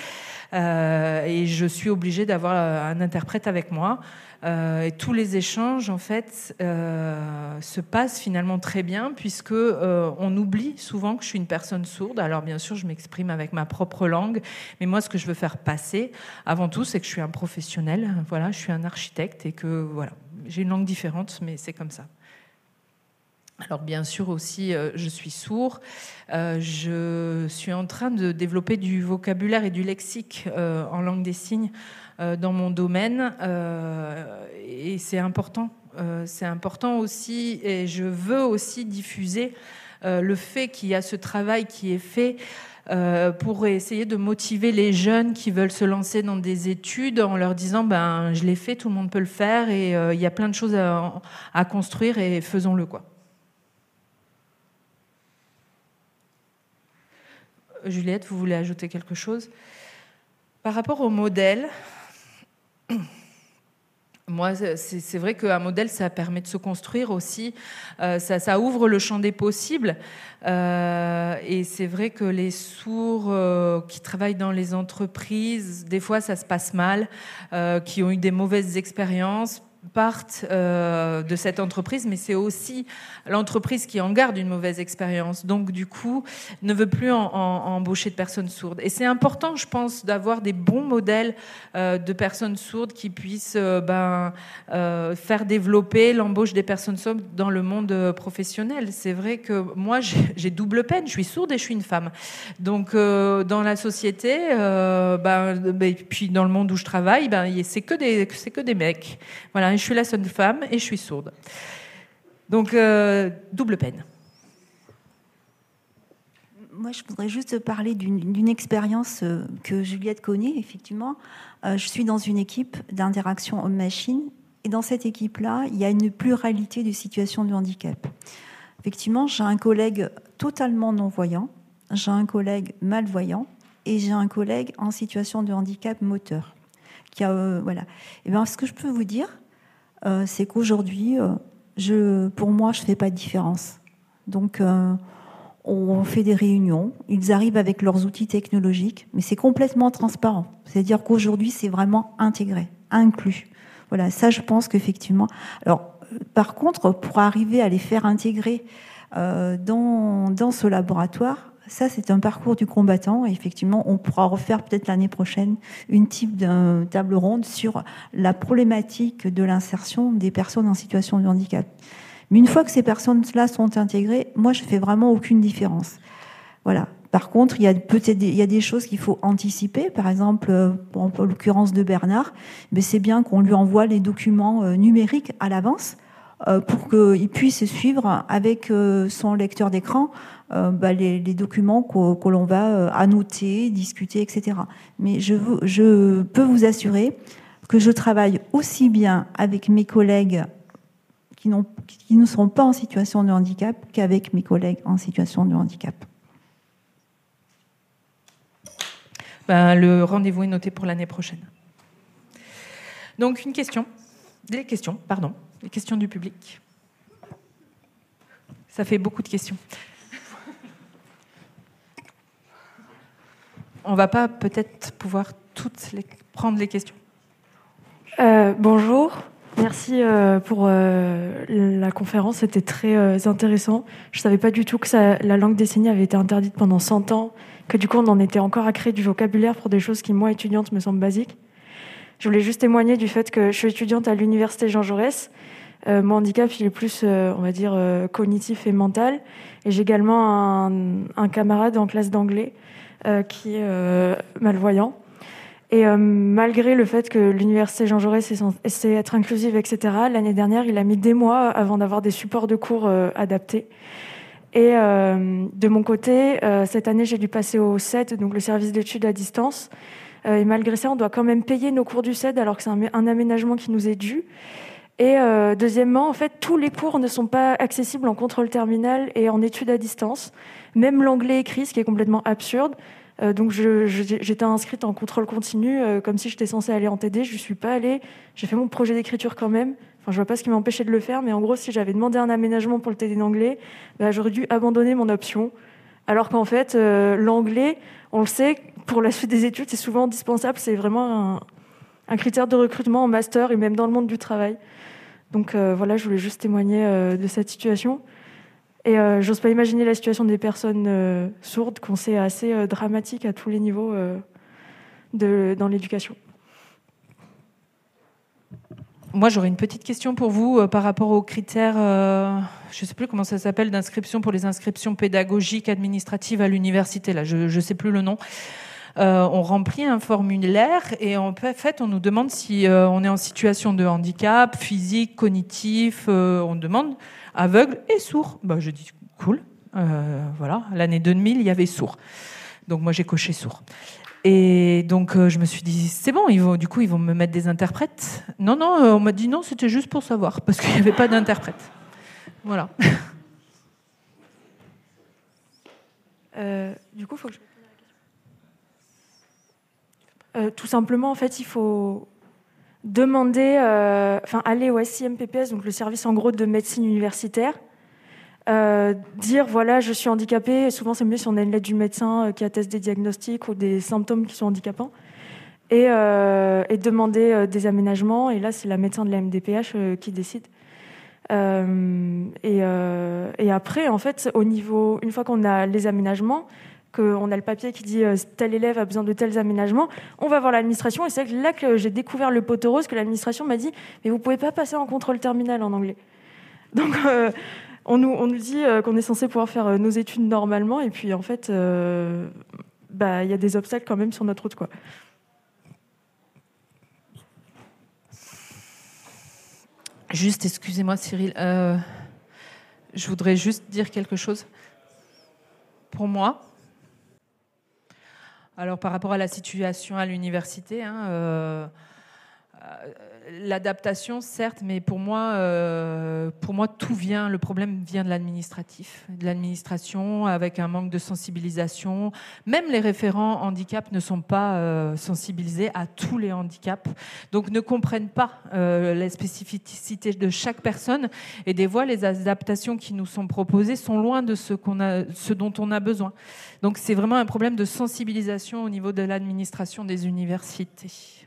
euh, et je suis obligée d'avoir euh, un interprète avec moi. et tous les échanges, en fait, se passent finalement très bien puisque on oublie souvent que je suis une personne sourde. Alors bien sûr, je m'exprime avec ma propre langue, mais moi, ce que je veux faire passer, avant tout, c'est que je suis un professionnel. Voilà, je suis un architecte et que voilà, j'ai une langue différente, mais c'est comme ça. Alors bien sûr aussi, euh, je suis sourd. Euh, je suis en train de développer du vocabulaire et du lexique euh, en langue des signes dans mon domaine. et c'est important. c'est important aussi. Et je veux aussi diffuser le fait qu'il y a ce travail qui est fait. pour essayer de motiver les jeunes qui veulent se lancer dans des études en leur disant ben je l'ai fait, tout le monde peut le faire et il y a plein de choses à, à construire et faisons-le quoi. Juliette, vous voulez ajouter quelque chose? Par rapport au modèle, moi, c'est vrai qu'un modèle, ça permet de se construire aussi. Euh, ça, ouvre le champ des possibles. Euh, et c'est vrai que les sourds euh, qui travaillent dans les entreprises, des fois, ça se passe mal, qui ont eu des mauvaises expériences partent euh, de cette entreprise, mais c'est aussi l'entreprise qui en garde une mauvaise expérience. Donc, du coup, ne veut plus embaucher de personnes sourdes. Et c'est important, je pense, d'avoir des bons modèles euh, de personnes sourdes qui puissent euh, ben, faire développer l'embauche des personnes sourdes dans le monde professionnel. C'est vrai que moi, j'ai double peine. Je suis sourde et je suis une femme. Donc, dans la société, ben, ben, puis dans le monde où je travaille, c'est que des, que des mecs. Voilà je suis la seule femme et je suis sourde. Donc, euh, double peine. Moi, je voudrais juste parler d'une expérience euh, que Juliette connaît, effectivement. Euh, je suis dans une équipe d'interaction homme-machine. Et dans cette équipe-là, il y a une pluralité de situations de handicap. Effectivement, j'ai un collègue totalement non-voyant, j'ai un collègue malvoyant et j'ai un collègue en situation de handicap moteur. Qui a, voilà. Et bien, ce que je peux vous dire, euh, c'est qu'aujourd'hui, euh, pour moi, je ne fais pas de différence. Donc, euh, on fait des réunions, ils arrivent avec leurs outils technologiques, mais c'est complètement transparent. C'est-à-dire qu'aujourd'hui, c'est vraiment intégré, inclus. Voilà, ça, je pense qu'effectivement. Alors, par contre, pour arriver à les faire intégrer dans ce laboratoire, ça, c'est un parcours du combattant. Et effectivement, on pourra refaire peut-être l'année prochaine une type table ronde sur la problématique de l'insertion des personnes en situation de handicap. Mais une fois que ces personnes-là sont intégrées, moi, je fais vraiment aucune différence. Voilà. Par contre, il y a peut-être des, il y a des choses qu'il faut anticiper. Par exemple, en l'occurrence de Bernard, mais c'est bien qu'on lui envoie les documents euh, numériques à l'avance euh, pour qu'il puisse suivre avec euh, son lecteur d'écran euh, bah, les, documents que, l'on va euh, annoter, discuter, etc. Mais je, peux vous assurer que je travaille aussi bien avec mes collègues qui, ne sont pas en situation de handicap qu'avec mes collègues en situation de handicap. ben, le rendez-vous est noté pour l'année prochaine. Donc une question, des questions, pardon, les questions du public. Ça fait beaucoup de questions. On va pas peut-être pouvoir toutes les, prendre les questions. Euh, bonjour, merci euh, pour euh, la conférence, c'était très intéressant. Je savais pas du tout que la langue des signes avait été interdite pendant 100 ans, que du coup on en était encore à créer du vocabulaire pour des choses qui, moi, étudiante, me semblent basiques. Je voulais juste témoigner du fait que je suis étudiante à l'université Jean Jaurès euh, mon handicap, il est plus, euh, on va dire, euh, cognitif et mental. Et j'ai également un, camarade en classe d'anglais qui est malvoyant. Et malgré le fait que l'université Jean Jaurès essaie être inclusive, etc., l'année dernière, il a mis des mois avant d'avoir des supports de cours adaptés. Et de mon côté, cette année, j'ai dû passer au CED, donc le service d'études à distance. Et malgré ça, on doit quand même payer nos cours du CED alors que c'est un, aménagement qui nous est dû. Et euh, deuxièmement, en fait, tous les cours ne sont pas accessibles en contrôle terminal et en études à distance. Même l'anglais écrit, ce qui est complètement absurde. Euh, donc j'étais inscrite en contrôle continu, euh, comme si j'étais censée aller en TD. Je ne suis pas allée. J'ai fait mon projet d'écriture quand même. Enfin, je vois pas ce qui m'empêchait de le faire, mais en gros, si j'avais demandé un aménagement pour le TD d'anglais, bah, j'aurais dû abandonner mon option. Alors qu'en fait, l'anglais, on le sait, pour la suite des études, c'est souvent indispensable. C'est vraiment un, critère de recrutement en master et même dans le monde du travail. Donc euh, voilà, je voulais juste témoigner euh, de cette situation. Et euh, j'ose pas imaginer la situation des personnes sourdes, qu'on sait assez dramatique à tous les niveaux dans l'éducation. Moi, j'aurais une petite question pour vous par rapport aux critères, je ne sais plus comment ça s'appelle, d'inscription pour les inscriptions pédagogiques administratives à l'université. Là, je ne sais plus le nom. Euh, on remplit un formulaire et en fait, on nous demande si euh, on est en situation de handicap physique, cognitif. Euh, on demande aveugle et sourd. Bah, je dis cool. voilà, l'année 2000, il y avait sourd. Donc moi, j'ai coché sourd. Et donc je me suis dit c'est bon, du coup ils vont me mettre des interprètes. Non non, on m'a dit non, c'était juste pour savoir parce qu'il n'y avait pas d'interprète. Voilà. du coup, faut que je euh, tout simplement, en fait, il faut demander, euh, enfin, aller au SIMPPS, donc le service en gros de médecine universitaire, euh, dire voilà, je suis handicapé. souvent, c'est mieux si on a une lettre du médecin qui atteste des diagnostics ou des symptômes qui sont handicapants. Et, demander des aménagements. Et là, c'est la médecin de la MDPH qui décide. Et, et, après, en fait, au niveau, une fois qu'on a les aménagements, qu'on a le papier qui dit euh, tel élève a besoin de tels aménagements, on va voir l'administration. Et c'est là que j'ai découvert le poteau rose, que l'administration m'a dit Mais vous pouvez pas passer en contrôle terminal en anglais. Donc, euh, on, nous, on nous dit euh, qu'on est censé pouvoir faire nos études normalement. Et puis, en fait, bah, il y a des obstacles quand même sur notre route. Quoi. Juste, excusez-moi, Cyril. je voudrais juste dire quelque chose. Pour moi, alors par rapport à la situation à l'université, hein, euh, euh, l'adaptation, certes, mais pour moi, euh, pour moi, tout vient. Le problème vient de l'administratif, de l'administration, avec un manque de sensibilisation. Même les référents handicap ne sont pas euh, sensibilisés à tous les handicaps, donc ne comprennent pas euh, la spécificité de chaque personne. Et des fois, les adaptations qui nous sont proposées sont loin de ce qu'on a, ce dont on a besoin. Donc, c'est vraiment un problème de sensibilisation au niveau de l'administration des universités.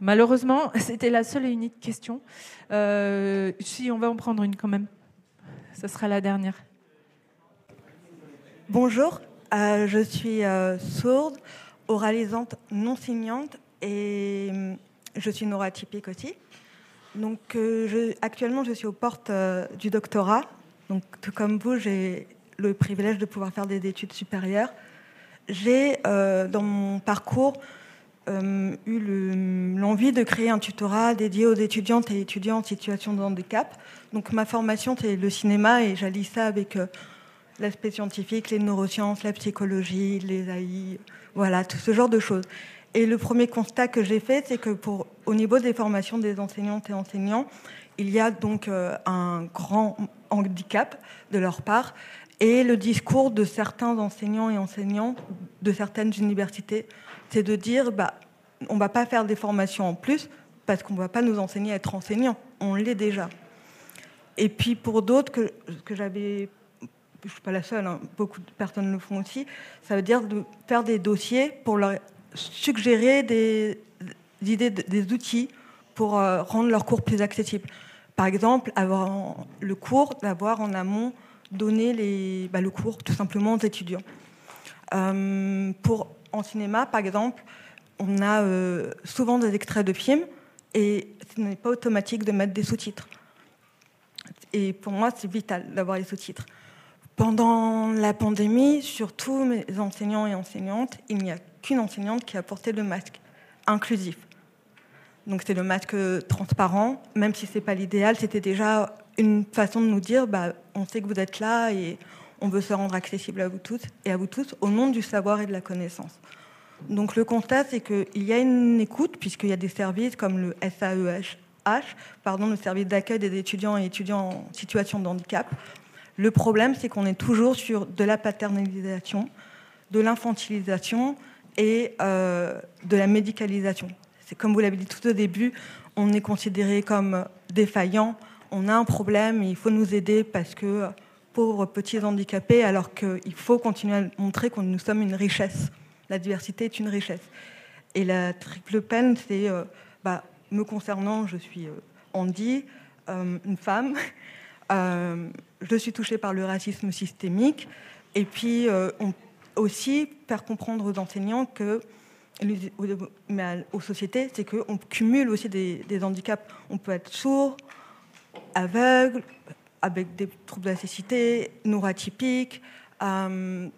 Malheureusement, c'était la seule et unique question. Euh, si, on va en prendre une quand même. Ce sera la dernière. Bonjour, euh, je suis euh, sourde, oralisante, non signante et je suis neuroatypique aussi. Donc, actuellement, je suis aux portes du doctorat. Donc, tout comme vous, j'ai le privilège de pouvoir faire des études supérieures. J'ai, dans mon parcours, euh, eu l'envie de créer un tutorat dédié aux étudiantes et étudiants en situation de handicap. Donc ma formation, c'est le cinéma et j'allie ça avec euh, l'aspect scientifique, les neurosciences, la psychologie, les AI, voilà, tout ce genre de choses. Et le premier constat que j'ai fait, c'est que pour, au niveau des formations des enseignantes et enseignants, il y a donc euh, un grand handicap de leur part Et le discours de certains enseignants et enseignantes de certaines universités, c'est de dire bah, on ne va pas faire des formations en plus parce qu'on ne va pas nous enseigner à être enseignants. On l'est déjà. Et puis pour d'autres que, j'avais, je ne suis pas la seule, hein, beaucoup de personnes le font aussi, ça veut dire de faire des dossiers pour leur suggérer des, idées, des outils pour euh, rendre leur cours plus accessible. Par exemple, avoir le cours, d'avoir en amont donné bah, le cours tout simplement aux étudiants. Euh, pour, en cinéma, par exemple, on a euh, souvent des extraits de films et ce n'est pas automatique de mettre des sous-titres. Et pour moi, c'est vital d'avoir les sous-titres. Pendant la pandémie, surtout mes enseignants et enseignantes, il n'y a qu'une enseignante qui a porté le masque inclusif. Donc c'est le masque transparent, même si ce n'est pas l'idéal, c'était déjà une façon de nous dire, bah, on sait que vous êtes là et on veut se rendre accessible à vous tous et à vous tous au nom du savoir et de la connaissance. Donc le constat, c'est qu'il y a une écoute, puisqu'il y a des services comme le SAEH, pardon, le service d'accueil des étudiants et étudiants en situation de handicap. Le problème, c'est qu'on est toujours sur de la paternalisation, de l'infantilisation et euh, de la médicalisation. C'est comme vous l'avez dit tout au début, on est considéré comme défaillant, on a un problème, il faut nous aider parce que pauvres petits handicapés, alors qu'il faut continuer à montrer que nous sommes une richesse. La diversité est une richesse. Et la triple peine, c'est, euh, bah, me concernant, je suis euh, Andy, euh, une femme. je suis touchée par le racisme systémique. Et puis, on, aussi, faire comprendre aux enseignants que mais aux sociétés, c'est qu'on cumule aussi des, handicaps. On peut être sourd, aveugle, avec des troubles de la cécité, neuroatypiques, euh,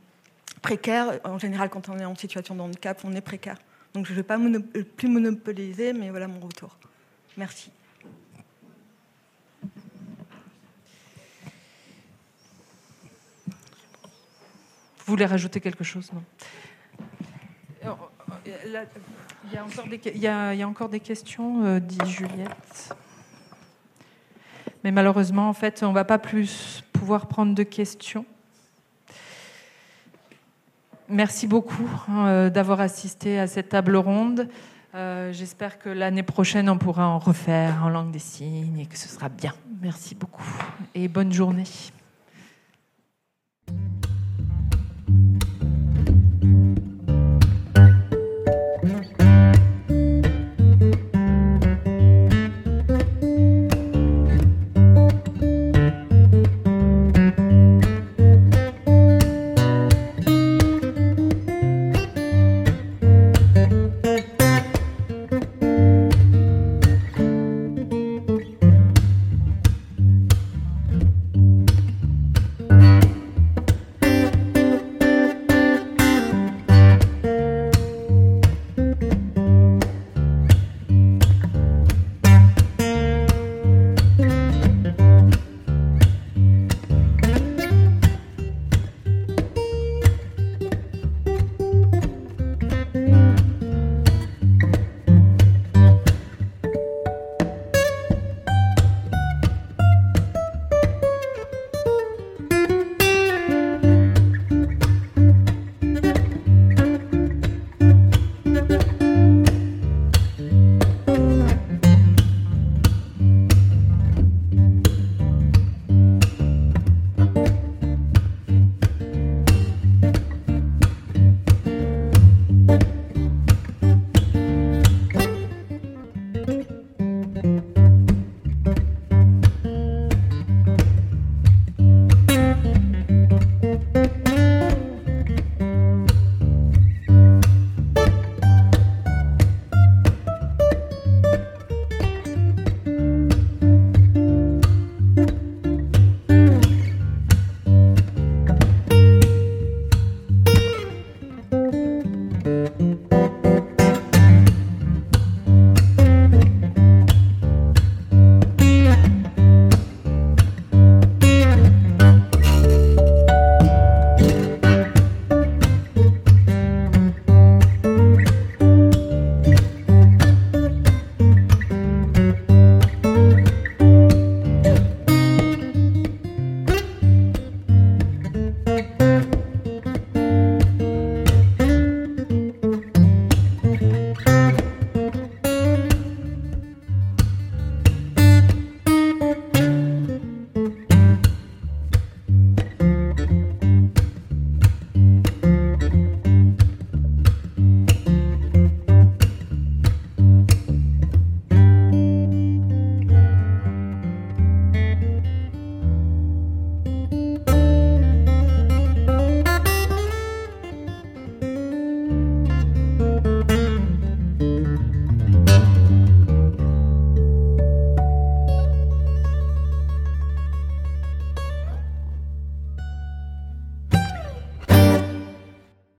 précaires. En général, quand on est en situation de handicap, on est précaire. Donc je ne vais pas plus monopoliser, mais voilà mon retour. Merci. Vous voulez rajouter quelque chose non? Il y, a encore des, il, y a, encore des questions, euh, dit Juliette. Mais malheureusement, en fait, on ne va pas plus pouvoir prendre de questions. Merci beaucoup hein, euh, d'avoir assisté à cette table ronde. Euh, j'espère que l'année prochaine, on pourra en refaire en langue des signes et que ce sera bien. Merci beaucoup et bonne journée.